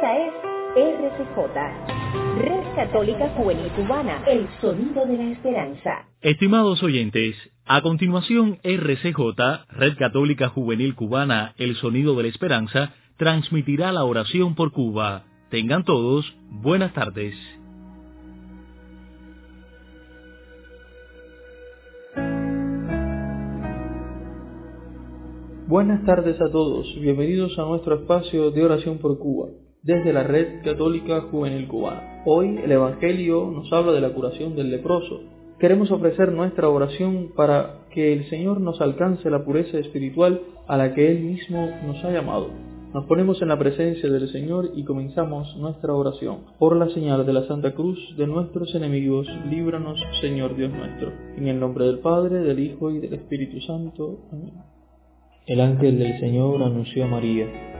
Esta es RCJ, Red Católica Juvenil Cubana, el sonido de la esperanza. Estimados oyentes, a continuación RCJ, Red Católica Juvenil Cubana, el sonido de la esperanza, transmitirá la oración por Cuba. Tengan todos buenas tardes. Buenas tardes a todos, bienvenidos a nuestro espacio de oración por Cuba, desde la Red Católica Juvenil Cubana. Hoy el Evangelio nos habla de la curación del leproso. Queremos ofrecer nuestra oración para que el Señor nos alcance la pureza espiritual a la que Él mismo nos ha llamado. Nos ponemos en la presencia del Señor y comenzamos nuestra oración. Por la señal de la Santa Cruz de nuestros enemigos, líbranos, Señor Dios nuestro. En el nombre del Padre, del Hijo y del Espíritu Santo. Amén. El ángel del Señor anunció a María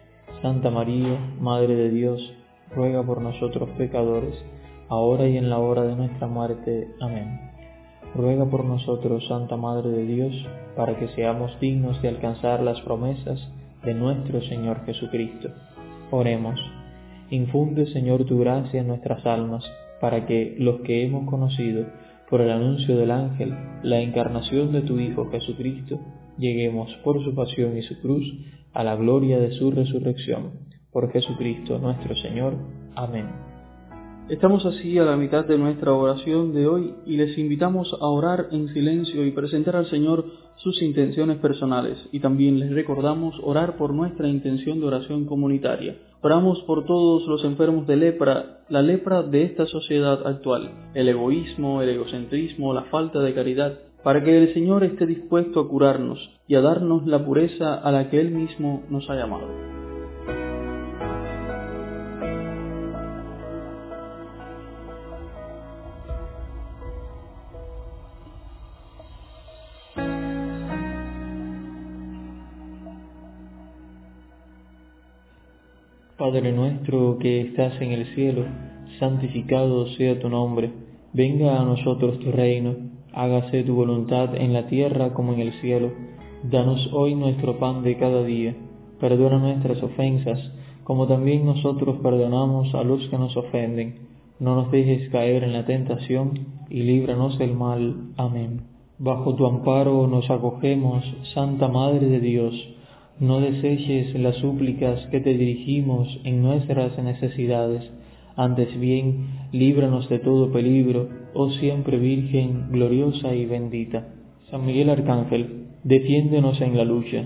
Santa María, Madre de Dios, ruega por nosotros pecadores, ahora y en la hora de nuestra muerte. Amén. Ruega por nosotros, Santa Madre de Dios, para que seamos dignos de alcanzar las promesas de nuestro Señor Jesucristo. Oremos. Infunde, Señor, tu gracia en nuestras almas, para que los que hemos conocido, por el anuncio del ángel, la encarnación de tu Hijo Jesucristo, lleguemos por su pasión y su cruz a la gloria de su resurrección. Por Jesucristo nuestro Señor. Amén. Estamos así a la mitad de nuestra oración de hoy y les invitamos a orar en silencio y presentar al Señor sus intenciones personales y también les recordamos orar por nuestra intención de oración comunitaria. Oramos por todos los enfermos de lepra, la lepra de esta sociedad actual, el egoísmo, el egocentrismo, la falta de caridad, para que el Señor esté dispuesto a curarnos y a darnos la pureza a la que Él mismo nos ha llamado. Padre nuestro que estás en el cielo, santificado sea tu nombre, venga a nosotros tu reino, hágase tu voluntad en la tierra como en el cielo. Danos hoy nuestro pan de cada día, perdona nuestras ofensas, como también nosotros perdonamos a los que nos ofenden. No nos dejes caer en la tentación, y líbranos del mal. Amén. Bajo tu amparo nos acogemos, Santa Madre de Dios, no deseches las súplicas que te dirigimos en nuestras necesidades, antes bien, líbranos de todo peligro, oh siempre Virgen, gloriosa y bendita. San Miguel Arcángel, defiéndenos en la lucha,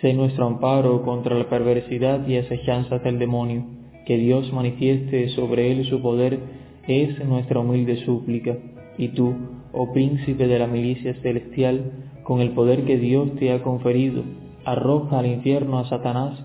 sé nuestro amparo contra la perversidad y acechanzas del demonio, que Dios manifieste sobre él su poder, es nuestra humilde súplica, y tú, oh príncipe de la milicia celestial, con el poder que Dios te ha conferido, arroja al infierno a Satanás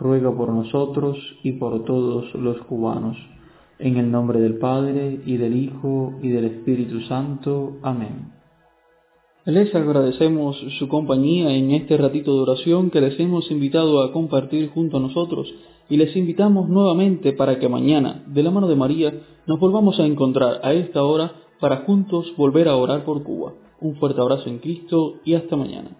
ruega por nosotros y por todos los cubanos. En el nombre del Padre, y del Hijo, y del Espíritu Santo. Amén. Les agradecemos su compañía en este ratito de oración que les hemos invitado a compartir junto a nosotros y les invitamos nuevamente para que mañana, de la mano de María, nos volvamos a encontrar a esta hora para juntos volver a orar por Cuba. Un fuerte abrazo en Cristo y hasta mañana.